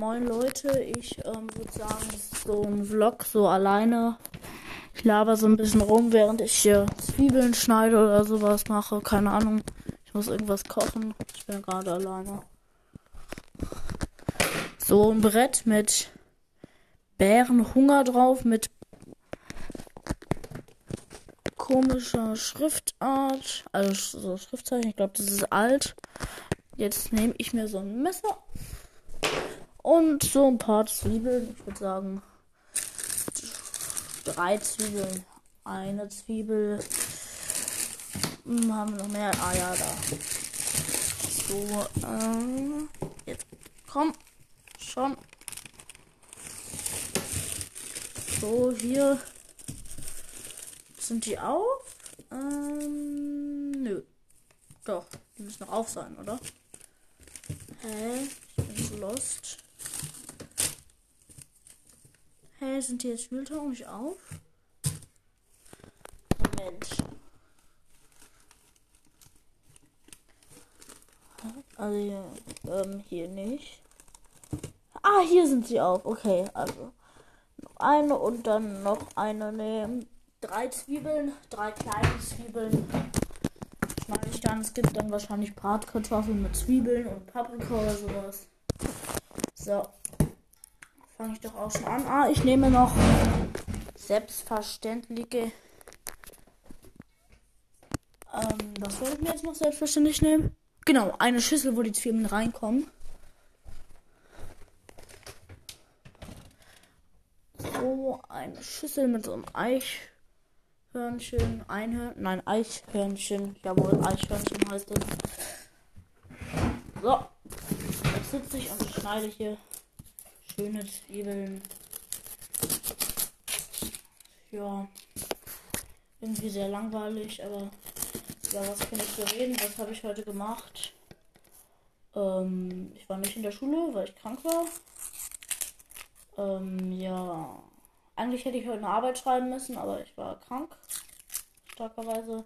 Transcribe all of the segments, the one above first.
Moin Leute, ich ähm, würde sagen, das ist so ein Vlog, so alleine. Ich laber so ein bisschen rum, während ich hier Zwiebeln schneide oder sowas mache. Keine Ahnung. Ich muss irgendwas kochen. Ich bin gerade alleine. So ein Brett mit Bärenhunger drauf, mit komischer Schriftart. Also so Schriftzeichen. Ich glaube, das ist alt. Jetzt nehme ich mir so ein Messer und so ein paar Zwiebeln. Ich würde sagen, drei Zwiebeln. Eine Zwiebel. Hm, haben wir noch mehr? Ah ja, da. So, ähm, jetzt komm, schon. So, hier sind die auf. Ähm, nö. Doch, die müssen noch auf sein, oder? Hä? Ich bin so lost. Hä, sind die jetzt Schultaugen nicht auf? Moment. Also hier, ähm, hier nicht. Ah, hier sind sie auf. Okay, also noch eine und dann noch eine nehmen. Drei Zwiebeln, drei kleine Zwiebeln. Schneide ich dann. Es gibt dann wahrscheinlich Bratkartoffeln mit Zwiebeln und Paprika oder sowas. So. Fange ich doch auch schon an. Ah, ich nehme noch selbstverständliche. Ähm, was wollte ich mir jetzt noch selbstverständlich nehmen? Genau, eine Schüssel, wo die Zwiebeln reinkommen. So, eine Schüssel mit so einem Eichhörnchen. Einhörnchen. Nein, Eichhörnchen. Jawohl, Eichhörnchen heißt es. So. Jetzt sitze ich und schneide hier schöne Zwiebeln. Ja. Irgendwie sehr langweilig, aber ja, was kann ich so reden? Was habe ich heute gemacht? Ähm, ich war nicht in der Schule, weil ich krank war. Ähm, ja. Eigentlich hätte ich heute eine Arbeit schreiben müssen, aber ich war krank. Starkerweise.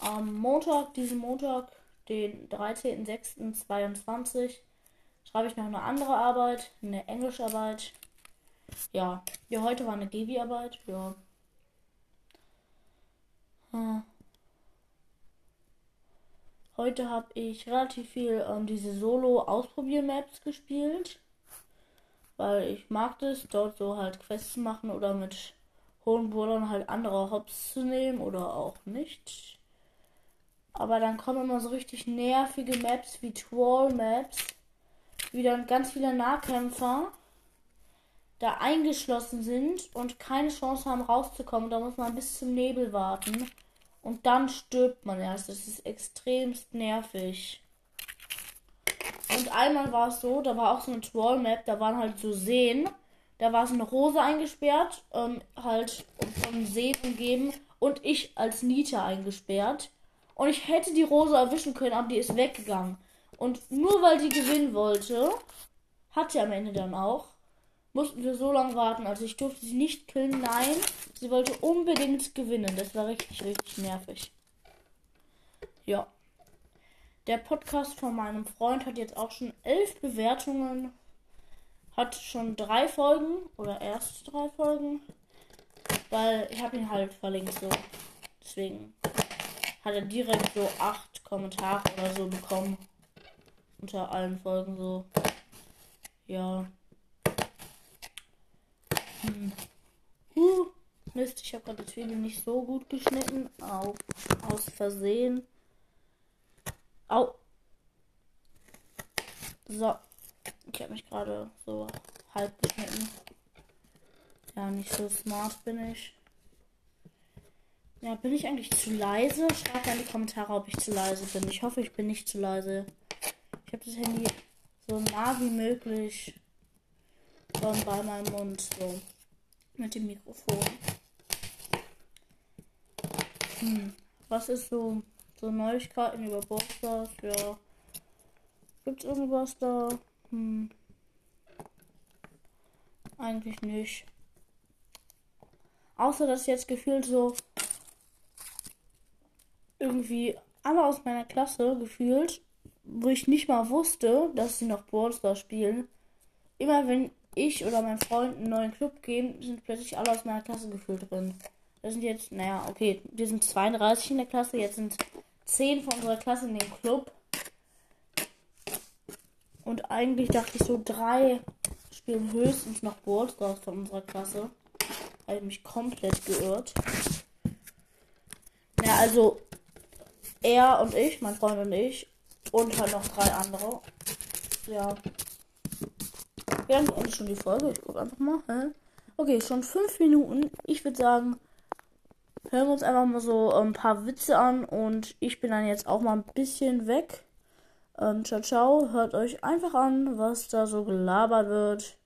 Am Montag, diesen Montag, den 13.06.22, schreibe ich noch eine andere Arbeit, eine Englischarbeit. Ja, ja, heute war eine Gewi-Arbeit. Ja. Hm. Heute habe ich relativ viel ähm, diese Solo-Ausprobier-Maps gespielt. Weil ich mag das, dort so halt Quests machen oder mit hohen Brawlern halt andere Hops zu nehmen oder auch nicht. Aber dann kommen immer so richtig nervige Maps wie Troll-Maps. Wie dann ganz viele Nahkämpfer da eingeschlossen sind und keine Chance haben rauszukommen. Da muss man bis zum Nebel warten. Und dann stirbt man erst. Das ist extremst nervig. Und einmal war es so, da war auch so eine Troll-Map, da waren halt so Seen. Da war so eine Rose eingesperrt, ähm, halt von Seen umgeben. Und ich als Nita eingesperrt. Und ich hätte die Rose erwischen können, aber die ist weggegangen. Und nur weil die gewinnen wollte, hat sie am Ende dann auch, mussten wir so lange warten. Also ich durfte sie nicht killen, nein. Sie wollte unbedingt gewinnen. Das war richtig, richtig nervig. Ja. Der Podcast von meinem Freund hat jetzt auch schon elf Bewertungen. Hat schon drei Folgen oder erst drei Folgen. Weil ich habe ihn halt verlinkt so. Deswegen hat er direkt so acht Kommentare oder so bekommen. Unter allen Folgen so. Ja. Hm. Uh, Mist, ich habe gerade das Video nicht so gut geschnitten. Au, aus Versehen. Au. So. Ich habe mich gerade so halb geschnitten. Ja, nicht so smart bin ich. Ja, bin ich eigentlich zu leise? Schreibt in die Kommentare, ob ich zu leise bin. Ich hoffe, ich bin nicht zu leise. Ich habe das Handy so nah wie möglich schon bei meinem Mund. So. Mit dem Mikrofon. Hm. Was ist so, so Neuigkeiten über Bosters? Ja. Gibt's irgendwas da? Hm. Eigentlich nicht. Außer dass jetzt gefühlt so irgendwie alle aus meiner Klasse gefühlt, wo ich nicht mal wusste, dass sie noch Ballstar spielen, immer wenn ich oder mein Freund einen neuen Club gehen, sind plötzlich alle aus meiner Klasse gefühlt drin. Wir sind jetzt, naja, okay, wir sind 32 in der Klasse, jetzt sind 10 von unserer Klasse in dem Club. Und eigentlich dachte ich so, drei spielen höchstens noch Ballstars von unserer Klasse. Habe ich mich komplett geirrt. Ja, also er und ich, mein Freund und ich und halt noch drei andere. Ja. Wir haben endlich schon die Folge. Ich gucke einfach mal. Hä? Okay, schon fünf Minuten. Ich würde sagen, hören wir uns einfach mal so ein paar Witze an und ich bin dann jetzt auch mal ein bisschen weg. Ähm, ciao, ciao. Hört euch einfach an, was da so gelabert wird.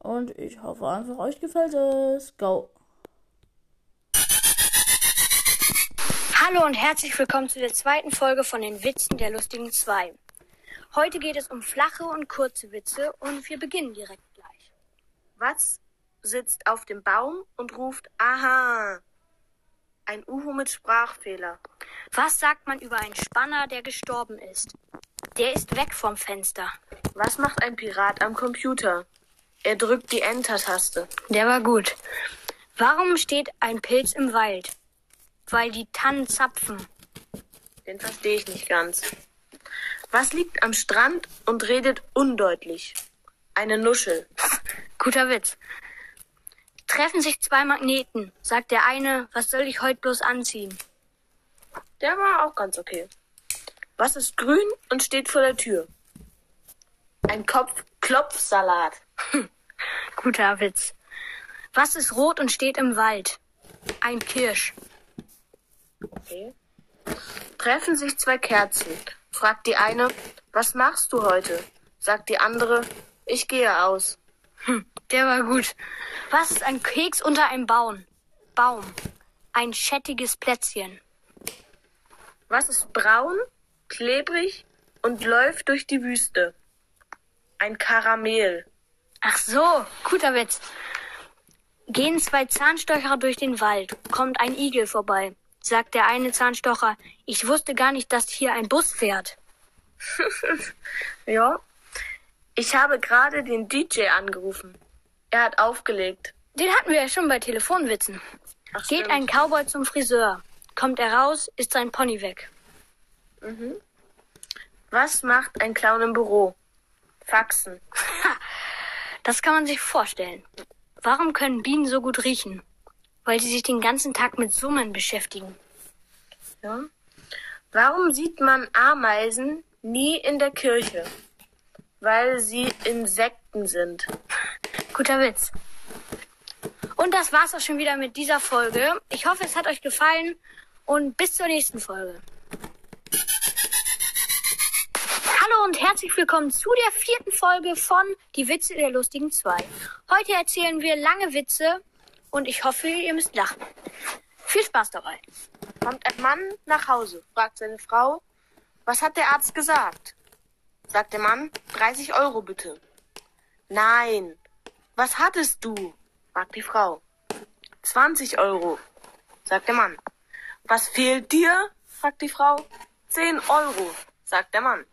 Und ich hoffe einfach, euch gefällt es. Go! Hallo und herzlich willkommen zu der zweiten Folge von den Witzen der lustigen zwei. Heute geht es um flache und kurze Witze und wir beginnen direkt gleich. Was sitzt auf dem Baum und ruft Aha? Ein Uhu mit Sprachfehler. Was sagt man über einen Spanner, der gestorben ist? Der ist weg vom Fenster. Was macht ein Pirat am Computer? Er drückt die Enter-Taste. Der war gut. Warum steht ein Pilz im Wald? Weil die Tannen zapfen. Den verstehe ich nicht ganz. Was liegt am Strand und redet undeutlich? Eine Nuschel. Guter Witz. Treffen sich zwei Magneten, sagt der eine, was soll ich heute bloß anziehen? Der war auch ganz okay. Was ist grün und steht vor der Tür? Ein Kopf Klopfsalat. Guter Witz. Was ist rot und steht im Wald? Ein Kirsch. Okay. Treffen sich zwei Kerzen. Fragt die eine, was machst du heute? Sagt die andere, ich gehe aus. Hm, der war gut. Was ist ein Keks unter einem Baum? Baum. Ein schattiges Plätzchen. Was ist braun, klebrig und läuft durch die Wüste? Ein Karamell. Ach so, guter Witz. Gehen zwei Zahnstocher durch den Wald, kommt ein Igel vorbei. Sagt der eine Zahnstocher, ich wusste gar nicht, dass hier ein Bus fährt. ja. Ich habe gerade den DJ angerufen. Er hat aufgelegt. Den hatten wir ja schon bei Telefonwitzen. Ach, Geht stimmt. ein Cowboy zum Friseur. Kommt er raus, ist sein Pony weg. Mhm. Was macht ein Clown im Büro? Faxen. Das kann man sich vorstellen. Warum können Bienen so gut riechen? Weil sie sich den ganzen Tag mit Summen beschäftigen. Ja. Warum sieht man Ameisen nie in der Kirche? Weil sie Insekten sind. Guter Witz. Und das war's auch schon wieder mit dieser Folge. Ich hoffe, es hat euch gefallen und bis zur nächsten Folge. Hallo und herzlich willkommen zu der vierten Folge von Die Witze der lustigen zwei. Heute erzählen wir lange Witze und ich hoffe, ihr müsst lachen. Viel Spaß dabei. Kommt ein Mann nach Hause, fragt seine Frau, was hat der Arzt gesagt? Sagt der Mann, 30 Euro bitte. Nein. Was hattest du? fragt die Frau. 20 Euro, sagt der Mann. Was fehlt dir? fragt die Frau. 10 Euro, sagt der Mann.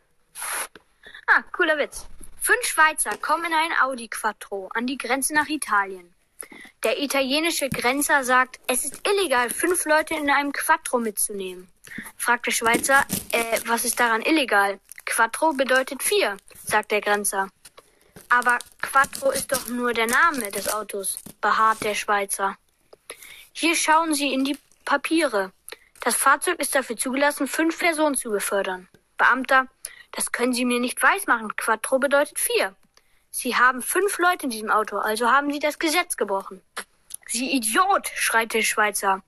Ah, cooler Witz. Fünf Schweizer kommen in ein Audi Quattro an die Grenze nach Italien. Der italienische Grenzer sagt, es ist illegal, fünf Leute in einem Quattro mitzunehmen. Fragt der Schweizer, äh, was ist daran illegal? Quattro bedeutet vier, sagt der Grenzer. Aber Quattro ist doch nur der Name des Autos, beharrt der Schweizer. Hier schauen Sie in die Papiere. Das Fahrzeug ist dafür zugelassen, fünf Personen zu befördern. Beamter, das können Sie mir nicht weismachen. Quattro bedeutet vier. Sie haben fünf Leute in diesem Auto, also haben Sie das Gesetz gebrochen. Sie Idiot, schreit der Schweizer.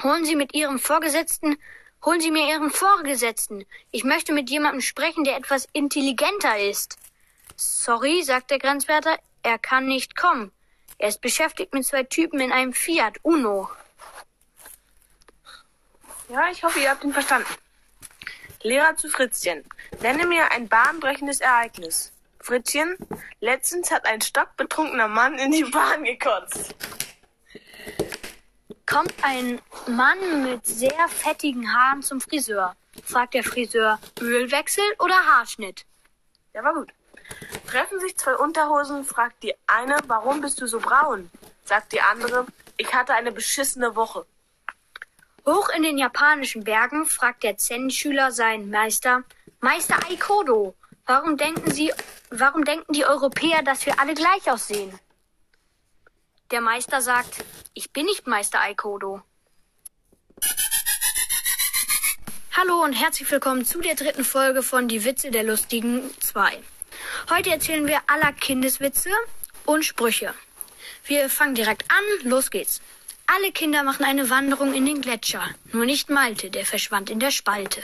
Holen Sie mit Ihrem Vorgesetzten, holen Sie mir Ihren Vorgesetzten. Ich möchte mit jemandem sprechen, der etwas intelligenter ist. Sorry, sagt der Grenzwärter, er kann nicht kommen. Er ist beschäftigt mit zwei Typen in einem Fiat Uno. Ja, ich hoffe, ihr habt ihn verstanden. Lehrer zu Fritzchen. Nenne mir ein bahnbrechendes Ereignis. Fritzchen, letztens hat ein stockbetrunkener Mann in die Bahn gekotzt. Kommt ein Mann mit sehr fettigen Haaren zum Friseur. Fragt der Friseur, Ölwechsel oder Haarschnitt? Der war gut. Treffen sich zwei Unterhosen, fragt die eine, warum bist du so braun? Sagt die andere, ich hatte eine beschissene Woche. Hoch in den japanischen Bergen fragt der Zen-Schüler seinen Meister, Meister Aikodo, warum denken Sie, warum denken die Europäer, dass wir alle gleich aussehen? Der Meister sagt, ich bin nicht Meister Aikodo. Hallo und herzlich willkommen zu der dritten Folge von Die Witze der Lustigen 2. Heute erzählen wir aller Kindeswitze und Sprüche. Wir fangen direkt an, los geht's. Alle Kinder machen eine Wanderung in den Gletscher, nur nicht Malte, der verschwand in der Spalte.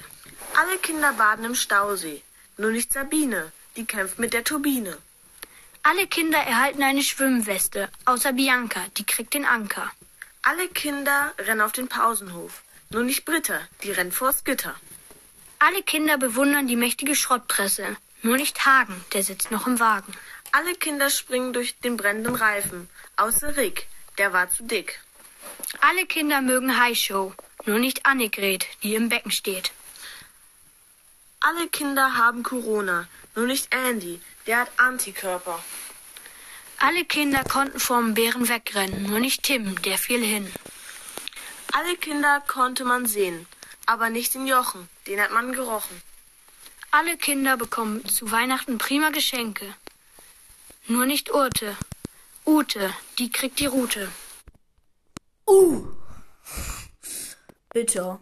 Alle Kinder baden im Stausee, nur nicht Sabine, die kämpft mit der Turbine. Alle Kinder erhalten eine Schwimmweste, außer Bianca, die kriegt den Anker. Alle Kinder rennen auf den Pausenhof, nur nicht Britta, die rennt vors Gitter. Alle Kinder bewundern die mächtige Schrottpresse, nur nicht Hagen, der sitzt noch im Wagen. Alle Kinder springen durch den brennenden Reifen, außer Rick, der war zu dick. Alle Kinder mögen High Show, nur nicht Annegret, die im Becken steht. Alle Kinder haben Corona, nur nicht Andy, der hat Antikörper. Alle Kinder konnten vom Bären wegrennen, nur nicht Tim, der fiel hin. Alle Kinder konnte man sehen, aber nicht den Jochen, den hat man gerochen. Alle Kinder bekommen zu Weihnachten prima Geschenke. Nur nicht Urte. Ute, die kriegt die Rute. Uh. Bitter.